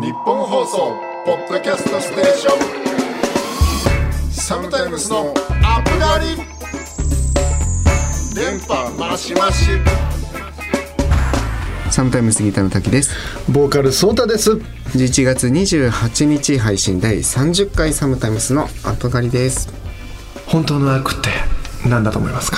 日本放送ポッドキャストステーション。サムタイムスのアップガリ電波マシマシサムタイムスギターの滝です。ボーカルソータです。11月28日配信第30回サムタイムスのアップガリです。本当の悪って何だと思いますか？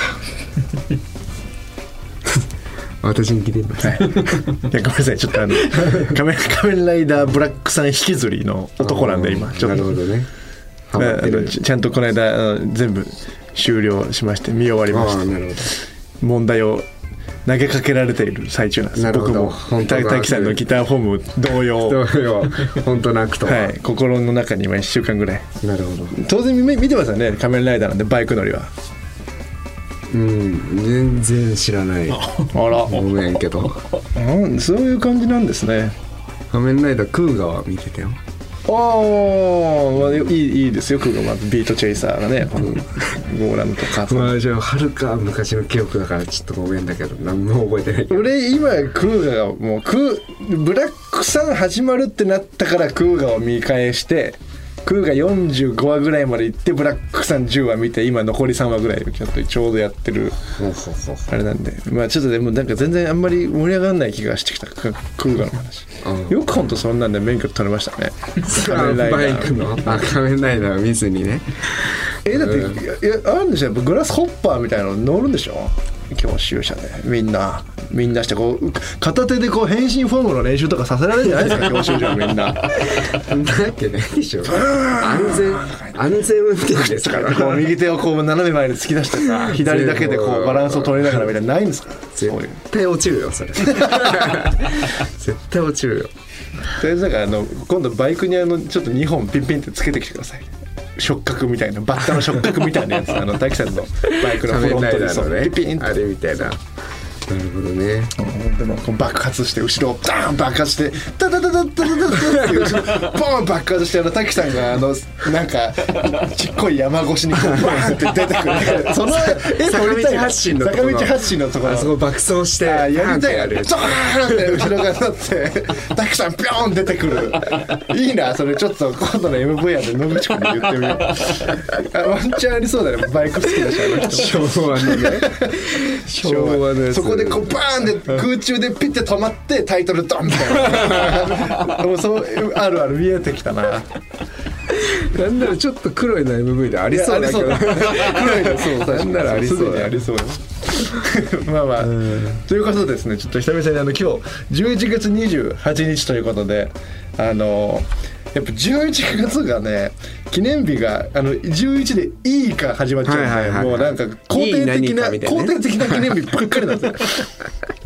私に聞いてるのはい。いやごめんなさい。ちょっとあの 仮面仮面ライダーブラックさん引きずりの男なんで今。ちょなっと。るほどね。あのちちゃんとこの間全部終了しまして見終わりましああなるほた問題を投げかけられている最中なんです。僕も本当だた滝さんのギターフォーム同様。どうよ本当なくとは、はい。心の中に今1週間ぐらい。なるほど。当然見見てますよね。仮面ライダーなんでバイク乗りはうん全然知らない。あら。ごめんけど。うんそういう感じなんですね。仮面ライダークーガは見てたよ。ああ、まあ、いいいいですよ、クーガまず。ビートチェイサーがね、このゴーラムとか。まあじゃあはるか昔の記憶だからちょっとごめんだけど何も覚えてない俺今クーガがもうクーブラックさん始まるってなったからクーガを見返してクーガ45話ぐらいまで行ってブラックさん10話見て今残り3話ぐらいちょっとちょうどやってる。あれなんで。まあちょっとでもなんか全然あんまり盛り上がらない気がしてきたククーガの話。うん。よくほんとそんなんで免許取れましたね。仮面ライダバイークの。あ仮面ライダーを見ずにねえだって、いやいやあるんでしょ。グラスホッパーみたいなの乗るんでしょ。教習車でみんなみんなしてこう片手でこう変身フォームの練習とかさせられるんじゃないですか 教習所みんな。なわけないでしょ。安全安全運転ですから。こう右手をこう斜め前に突き出してさ 左だけでこうバランスを取りながらみたいなないんですか。絶対落ちるよそれ。絶対落ちるよ。とりあえずなんかあの今度バイクにあのちょっと2本ピンピンってつけてきてください触覚みたいなバッタの触覚みたいなやつ。あの滝さんのバイクのフロントにそうピピンと。あれみたいななるほどね。でも爆発して後ろダーン爆発してタタタタタタタって後ろポン爆発してあの滝さんがあのなんかちっこい山越しにこうバーンって出てくる。その絵撮りたい坂道発進のところ坂道発進のところ。そこ爆走してやりたいドーンって後ろが立って滝さんピョン出てくる。いいなそれ。ちょっと今度の MVR で野口君に言ってみよう。ワンチャンありそうだね。バイク好きだしあの人。昭和のね。昭和のやつ。そこでこうバーンで空中でピッて止まってタイトルドンみたいな。もうそうあるある見えてきたな。なんならちょっと黒いの MV でありそうだけど。黒いのそうなんならありそうだ。ありそうよ まあまあ。ということでですねちょっと久々にあの今日11月28日ということであのやっぱ11月がね記念日があの11で「いい」から始まっちゃう。んで、もうなんか肯定的な肯定的な記念日ばっかりなんですよ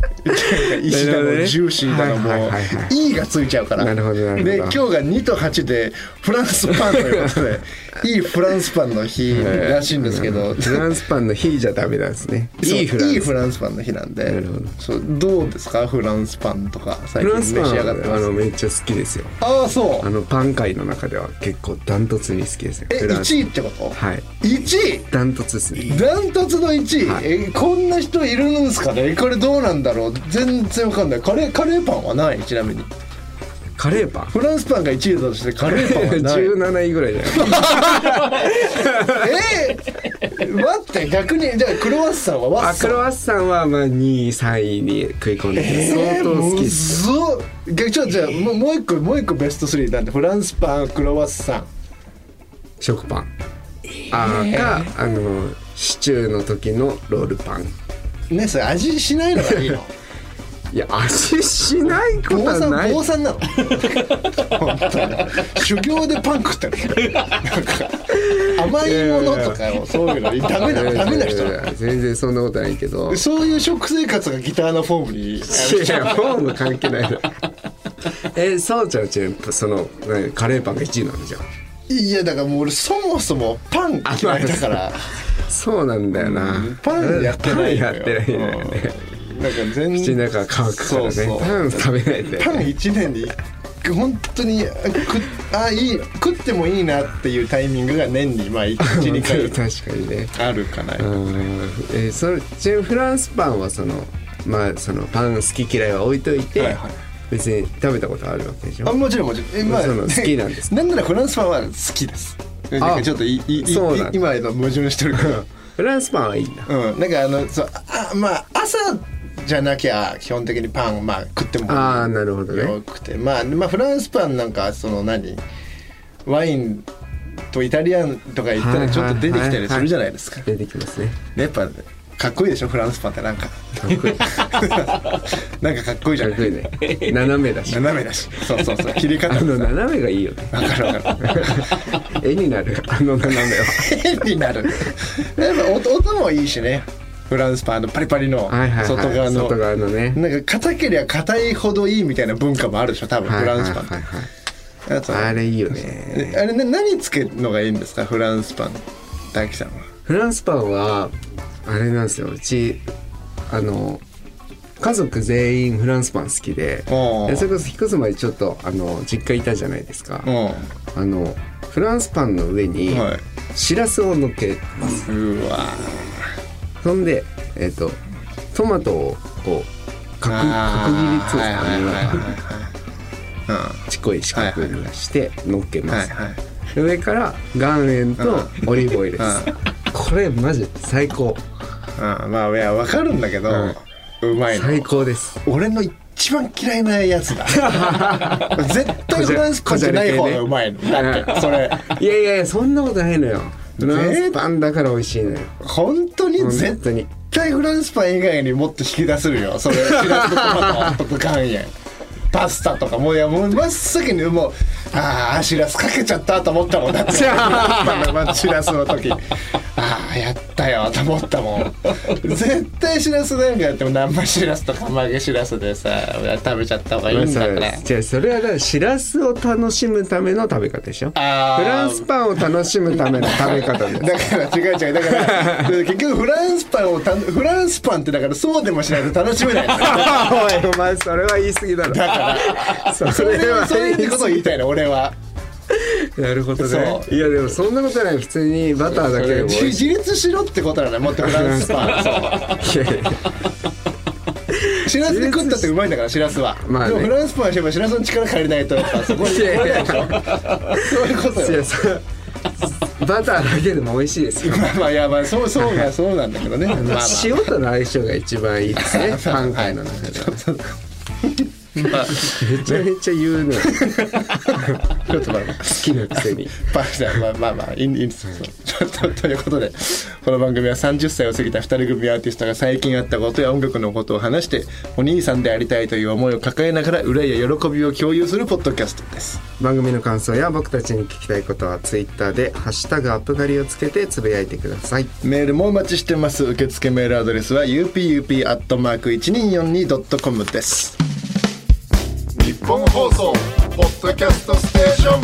石だのね。ジューシーだのもうはいはいはいはい「い」がついちゃうから。なるほどで今日が2と8でフランスパンということで いいフランスパンの日らしいんですけど。フランスパンの日じゃダメなんですね。いいフランス。パンの日なんで。なるほど。そうどうですか？フランスパンとか最フ近召し上がってます？のめっちゃ好きですよ。ああそあのパン界の中では結構ダントツに好きですね。えフランス。1位ってこと？はい。1位？ダントツですね。ダントツの1位、はい。えこんな人いるんですかね？これどうなんだろう？全然わかんない。カレーカレーパンはないちなみに。カレーパン？フランスパンが1位だとしてカレーパンはない。17位ぐらいじゃないえー、待って逆にじゃあクロワッサンはワッサン？あクロワッサンはまあ2位3位に食い込んでて相当好きです、逆ちょじゃあもうもう一個もう一個ベスト3なんでフランスパンクロワッサン。食パン。あー。かあのシチューの時のロールパン。ねそれ味しないのがいいのいや味しないこと坊さんはない。坊さんなの。本当に。修行でパン食ってるなんか。甘いものとかを。そういうのダメなダメな人いやいなや全然そんなことないけど。のそういう食生活がギターのフォームに。いやフォーム関係ないの。えそうちゃんちその何カレーパンが1位なのじゃんいやだからもう俺そもそもパン嫌いだから。そうなんだよな、パンやってないのよ。パンやってないんだよね。うんなんか全口の中乾くからね。そうそう。パン食べないで。パン1年で本当にあくあいい食ってもいいなっていうタイミングが年にまあ 12回確かにね。あるかな。うん。えーそれちなみにフランスパンはそのまあそのパン好き嫌いは置いといて、はいはい。別に食べたことあるわけでしょ？あもちろんもちろん。え、まあ、好きなんですなんならフランスパンは好きです。なんかちょっといいいそう今の矛盾してるから。フランスパンはいいんだ。うん。なんかあのそうあまあ朝じゃなきゃ基本的にパンまあ食ってもああなるほどね。よくて。まあまあフランスパンなんかその何ワインとイタリアンとか言ったらちょっと出てきたりするじゃないですか。出てきますね。やっぱかっこいいでしょフランスパンってなんか。かっこいい。か なんかかっこいいじゃない？っこいいね。斜めだし。斜めだし。そうそうそう。切り方あの斜めがいいよね。わかるわかる。絵になる。あの斜めは。変になる。やっぱ音音もいいしねフランスパンのパリパリの外側の。外側のね。なんか硬けりゃ硬いほどいいみたいな文化もあるでしょ多分フランスパンって。あとあれいいよね。あれな何つけるのがいいんですかフランスパン大樹さんは？フランスパンはあれなんですよ。うちあの家族全員フランスパン好きでそれこそ引っ越す前ちょっとあの実家いたじゃないですか。うあのフランスパンの上にしらすを乗っけます。うわそんでえっ、とトマトをこう角角切りつはいはいちっこい四角にして乗っけます、はいはい。で上から岩塩とオリーブオイルです、これマジ最高。うん。まあいやわかるんだけど、うまいの。最高です。俺の一番嫌いなやつだ。絶対フランスパンじゃない方がうまいの。だってそれ。いやいやいやそんなことないのよフランスパンだから美味しいのよ。本当に？本絶当に。対フランスパン以外にもっと引き出せるよ。それしらすとトマトとか岩塩パスタとかもういやもう真っ先にもうああしらすかけちゃったと思ったもん。だって。まあ。しらすの時。ああやったよと思ったもん。絶対しらすなんかやっても生しらすとか揚げしらすでさ食べちゃった方がいいんだから。じゃあそれはだからしらすを楽しむための食べ方でしょ？フランスパンを楽しむための食べ方です。だから違う違う。だから 結局フランスパンをたフランスパンってだからそうでもしないと楽しめない。おいお前それは言い過ぎだろ。だからそれはそういうことを言いたいの。俺は。なるほどね。そいやでもそんなことない。普通にバターだけでも。美自立しろってことなのよもっとフランスパン。しらすで食ったってうまいんだからしらすは、まあね。でもフランスパンはしてもしらすの力借りないとやっぱ そこにそういうことよ。バターだけでも美味しいですよ。まあやまあそうそうがそうなんだけどね。まあまあ。塩との相性が一番いいですね。パン界の中では。まあめちゃめちゃ言うのよちょっとまあまあ好きなくせに。まあまあまあいいんですよ。ちょっとということでこの番組は30歳を過ぎた2人組アーティストが最近あったことや音楽のことを話してお兄さんでありたいという思いを抱えながら憂いや喜びを共有するポッドキャストです。番組の感想や僕たちに聞きたいことはツイッターで「ハッシュタグアップガリ」をつけてつぶやいてください。メールもお待ちしてます。受付メールアドレスは upup.1242.com です日本放送ポッドキャストステーション。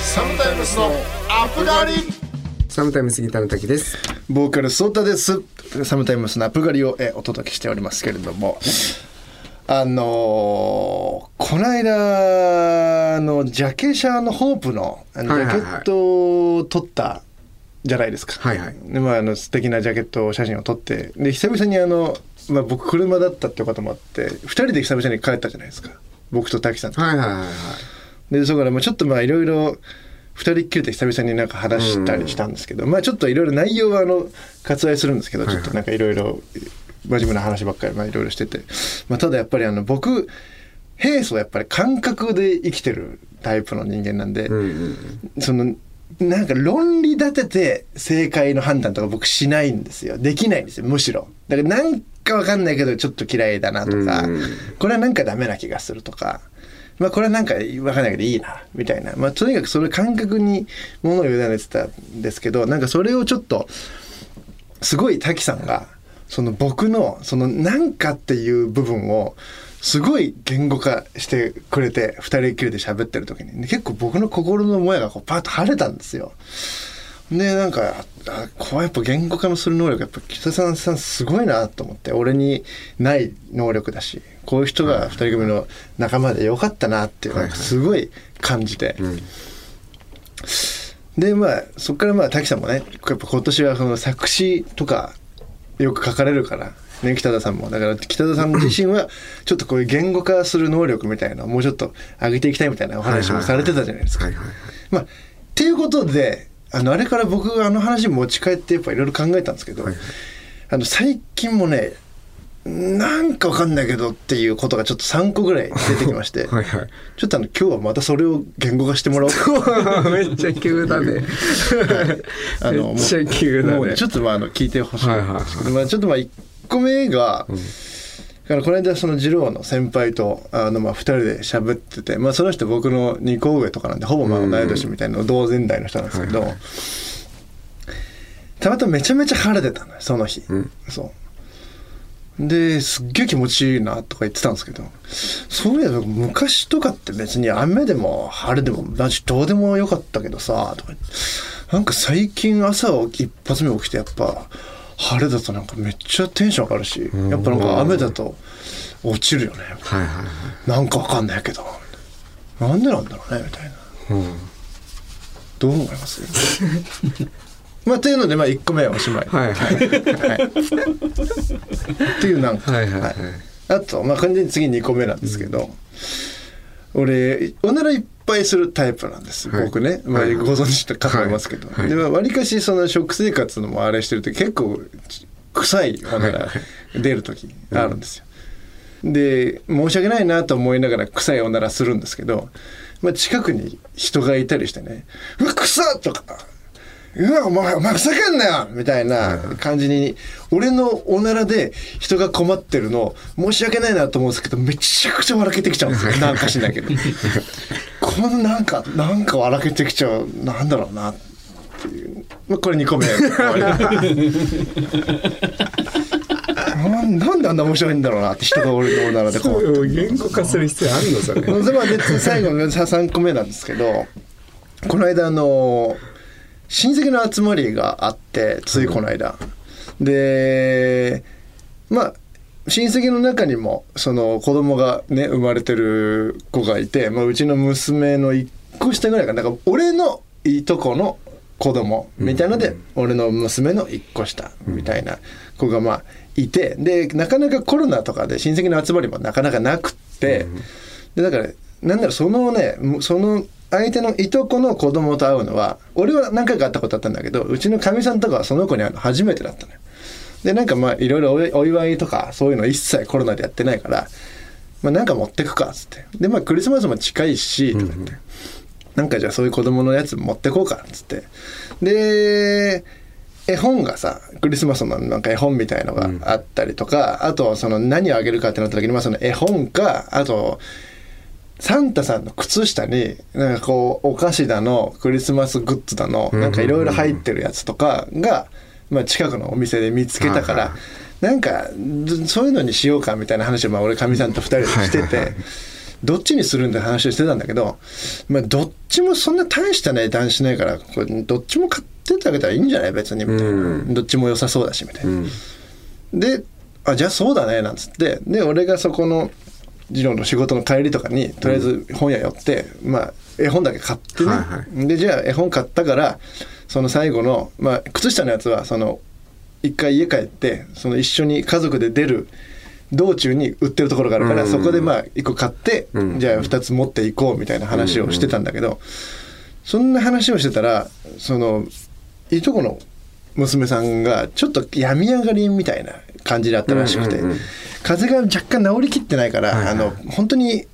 サムタイムスのアップガリ。サムタイム杉田の滝です。ボーカルソータです。サムタイムスのアップ狩りをえお届けしておりますけれども。あのーこの間あのジャケ写のホープのジャケットを撮ったじゃないですか、はいはい。でまああの素敵なジャケット写真を撮ってで久々にあの、まあ、僕車だったっていうこともあって2人で久々に帰ったじゃないですか。僕と滝さんと。はいはいはいはい。でそこからまあちょっとまあいろいろ二人っきりで久々になんか話したりしたんですけど、まあちょっといろいろ内容はあの割愛するんですけど、ちょっとなんかいろいろ真面目な話ばっかりまあいろいろしてて、まあ、ただやっぱりあの僕平素はやっぱり感覚で生きてるタイプの人間なんで、うんうん。そのなんか論理立てて正解の判断とか僕しないんですよ。できないんですよむしろ。だからなんかわかんないけどちょっと嫌いだなとか、うん。これはなんかダメな気がするとか。まあこれはなんかわかんないけどいいなみたいな。まあとにかくそれ感覚にものを委ねてたんですけどなんかそれをちょっとすごい滝さんがその僕のそのなんかっていう部分をすごい言語化してくれて二人きりで喋ってる時に。結構僕の心のもやがこうパッと晴れたんですよ。でなんかあこうやっぱ言語化のする能力やっぱ北さんさんすごいなと思って。俺にない能力だしこういう人が二人組の仲間でよかったなっていうのがすごい感じて。でまあそこからまあ滝さんもねやっぱ今年はその作詞とかよく書かれるから、ね、北田さんも。だから北田さん自身はちょっとこういう言語化する能力みたいなもうちょっと上げていきたいみたいなお話もされてたじゃないですか。はいはいはいまあっていうことであのあれから僕あの話持ち帰ってやっぱいろいろ考えたんですけど、はいはい。あの最近もねなんかわかんないけどっていうことがちょっと3個ぐらい出てきまして、はいはい。ちょっとあの今日はまたそれを言語化してもらおうか めっちゃ急だね。あのもうめっちゃ急だね。ちょっとまああの聞いてほしいんですけど、はいまあ、ちょっとまあ1個目が、だからこの間その二郎の先輩とあのまあ2人で喋ってて、まあ、その人僕の2個上とかなんでほぼまあ同い年みたいな同年代の人なんですけど、たまたまめちゃめちゃ晴れてたのよその日、ん。そう。ですっげえ気持ちいいなとか言ってたんですけどそういえば昔とかって別に雨でも晴れでもマジどうでもよかったけどさとかなんか最近朝一発目起きてやっぱ晴れだとなんかめっちゃテンション上がるしやっぱなんか雨だと落ちるよね。はいはいはい。なんかわかんないけど。なんでなんだろうねみたいな。うん。どう思います？まあというのでまあ1個目はおしまい、はいはい。っていうなんか、はいはいはい。あとまあ完全に次2個目なんですけど、俺おならいっぱいするタイプなんです、はい。僕ね、まあ、はいご存知かと思いますけど、はい。はい。でわりかしその食生活のもあれしてると結構臭いおなら出る時あるんですよ、で申し訳ないなと思いながら臭いおならするんですけど、まあ、近くに人がいたりしてね「うわ臭っ!」とかうわ、お前、お前ふざけんなよみたいな感じに、俺のおならで人が困ってるの、申し訳ないなと思うんですけど、めちゃくちゃ笑けてきちゃうんですよ。なんかしないけど。このなんか、なんか笑けてきちゃう、なんだろうな、っていう。まあ、これ2個目。な んなんであんな面白いんだろうなって人が俺のおならで困ってそう言語化する必要あるの？それ。で最後の3個目なんですけどこの間あの親戚の集まりがあってついこの間、でまあ親戚の中にもその子供がね生まれてる子がいて、まあ、うちの娘の1個下ぐらいかな。なんか俺のいとこの子供みたいので、俺の娘の1個下みたいな子がまあいてでなかなかコロナとかで親戚の集まりもなかなかなくって、でだからなんだろうそのねその相手のいとこの子供と会うのは俺は何回か会ったことあったんだけどうちのかみさんとかはその子に会うの初めてだったのよ。でなんかまあいろいろおお祝いとかそういうの一切コロナでやってないから、まあ、なんか持ってくかっつって。でまあクリスマスも近いしとか言って、なんかじゃあそういう子供のやつ持ってこうかっつって。で絵本がさクリスマスのなんか絵本みたいのがあったりとか、あとその何をあげるかってなった時にまあその絵本かあとサンタさんの靴下になんかこうお菓子だのクリスマスグッズだのなんかいろいろ入ってるやつとかが、まあ、近くのお店で見つけたから、なんかずそういうのにしようかみたいな話をまあ俺かみさんと2人でしてて。どっちにするんだ話をしてたんだけど、まあ、どっちもそんな大した値段しないからこれどっちも買ってってあげたらいいんじゃない？別にみたいな、うん。どっちも良さそうだしみたいな。うん。であじゃあそうだねなんつって。で俺がそこの次郎の仕事の帰りとかにとりあえず本屋寄って、まあ絵本だけ買ってね、はいはでじゃあ絵本買ったからその最後の、まあ、靴下のやつはその一回家帰ってその一緒に家族で出る道中に売ってるところがあるから、うん。そこでまあ一個買って、うん。じゃあ二つ持っていこうみたいな話をしてたんだけど、そんな話をしてたらそのいとこの娘さんがちょっと病み上がりみたいな感じだったらしくて、うんうんうん。風邪が若干治りきってないから、あの本当に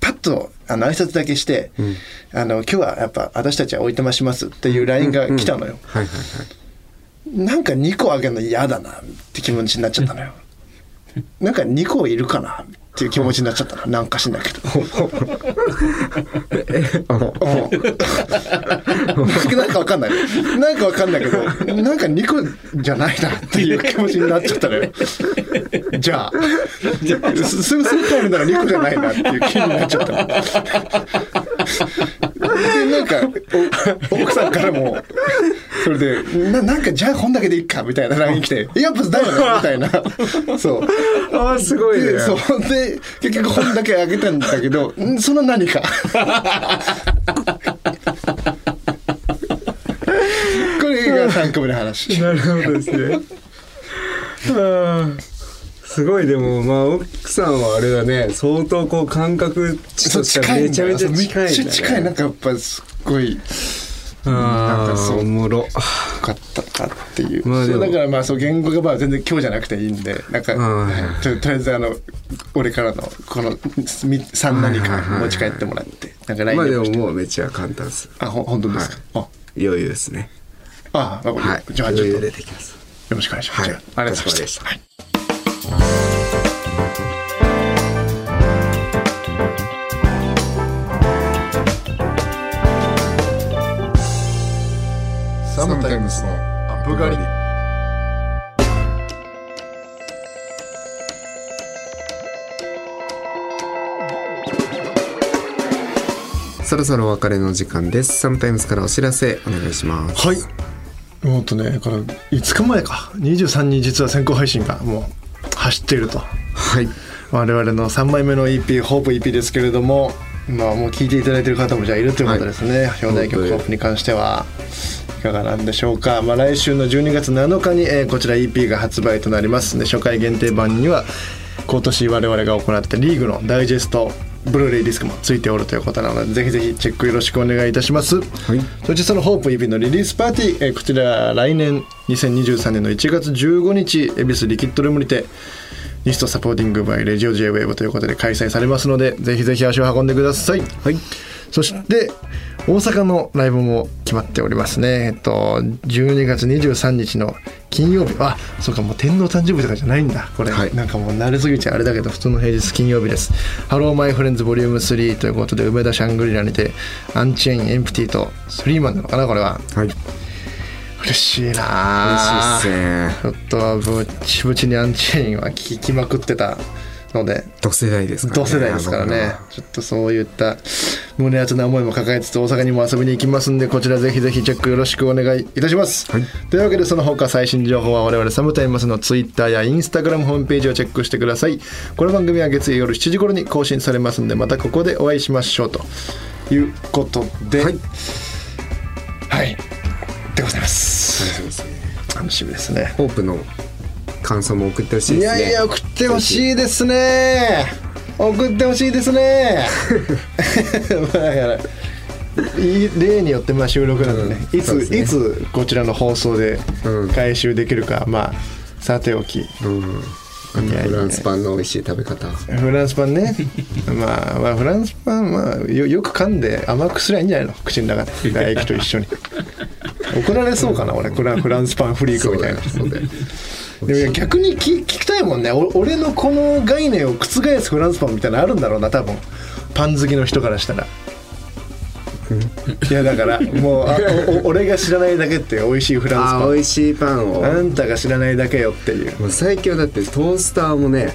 パッとあの挨拶だけして、うん。あの「今日はやっぱ私たちはおいとまします」っていう LINE が来たのよ。なんか2個あげるの嫌だなって気持ちになっちゃったのよ。なんか2個いるかなっていう気持ちになっちゃったの。なんかしんないけど。なんかわかんない。なんかわかんないけど、なんか2個じゃないなっていう気持ちになっちゃったのよ。じゃあ、すすぐすぐ帰るなら2個じゃないなっていう気になっちゃったなんか、お奥さんからも、それで、ななんかじゃあ本だけでいいかみたいな LINE 来て、やっぱだよねみたいな。そう。ああすごいねで、そう。で、結局本だけあげたんだけど、ん？その何か。3個目の話なるほどですねあーすごいでもまあ奥さんはあれだね。相当こう感覚値としてはめちゃめちゃ近いめっちゃ近い。なんかやっぱすっごいあなんかそうーおもろ。よかったかっていう,、まあそうだからまあそう言語がまあ全然今日じゃなくていいんでなんか、はいととりあえずあの俺からのこの3何か持ち帰ってもらって。なんか来まあでも年もうめっちゃ簡単です。あほ本当ですか、余裕ですね。ああはい。りじゃあちょっと。よ余裕でできます。ろしくお願いします、はい。あありがとうございました、はいサムタイムスのアップガリそろそろお別れの時間です。サムタイムスからお知らせお願いします。はい。もっとねこれ5日前か。23日実は先行配信がもう走っているとはい。我々の3枚目の EP「ホープ EP ですけれどもまあもう聞いていただいている方もじゃあいるということですね、表題曲「ホープに関しては。いかがなんでしょうか、まあ、来週の12月7日に、えーこちら EP が発売となります。で初回限定版には今年我々が行ったリーグのダイジェストブルーレイディスクもついておるということなのでぜひぜひチェックよろしくお願いいたします、はい。そしてそのホープ EP のリリースパーティー、えーこちら来年2023年の1月15日恵比寿リキッドルームにてニストサポーティングバイレジオ J-WAVE ということで開催されますのでぜひぜひ足を運んでください、はい。そして大阪のライブも決まっておりますね。えっと12月23日の金曜日。あそうかもう天皇誕生日とかじゃないんだ。これ、はい。なんかもう慣れすぎちゃあれだけど普通の平日金曜日です。 Hello My Friends Volume 3ということで梅田シャングリラにてアンチェインエンプティとスリーマンなのかなこれは。はい嬉しいな。嬉しいっすね。ちょっとぶっちぶちにアンチェインは聞きまくってたので。同世代ですからね同世代ですからね。ちょっとそういった胸熱な思いも抱えつつ大阪にも遊びに行きますんでこちらぜひぜひチェックよろしくお願いいたします、はい。というわけでその他最新情報は我々サムタイムスのツイッターやインスタグラムホームページをチェックしてください。この番組は月曜夜7時頃に更新されますんでまたここでお会いしましょうということで。はいございます。楽しみですね。ホープの感想も送ってほしいいですね。やいや送ってほしいですね。送ってほしいですね。まあだからいい例によってまあ収録なのでね、いつ、うんそうですね。いつこちらの放送でうん。回収できるか、まあさておき。うん。あいやいや。とフランスパンの美味しい食べ方。フランスパンね。まあまあフランスパンはよよく噛んで甘くすりゃいいんじゃないの？口の中で。唾液と一緒に怒られそうかな俺。フランフランスパンフリークみたいな。そうだよ。でも逆に聞聞きたいもんね。お俺のこの概念を覆すフランスパンみたいなのあるんだろうな多分。パン好きの人からしたら。いやだからもうあおお俺が知らないだけって美味しいフランスあパン。ー美味しいパンを。あんたが知らないだけよっていう。もう最強だってトースターもね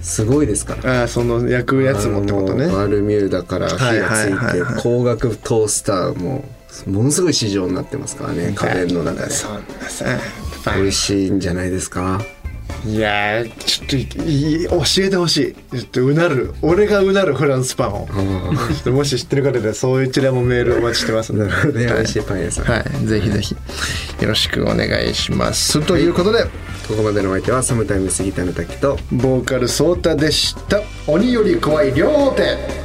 すごいですから。ああその焼くやつもってことね。バルミューダから火がつはいはいはいはいい。て高額トースターもものすごい市場になってますからね家電の中で。そんなさ美味しいんじゃないですか？いやーちょっといい教えてほしい。ちょっとうなる。俺がうなるフランスパンを。ちょっともし知ってる方でそういうちらもメールお待ちしてますんで。ね。美味しいパン屋さん。はい、ぜひぜひ。よろしくお願いします。ということで、ここまでのお相手はサムタイムスギターの滝と。ボーカルソータでした。鬼より怖い両手。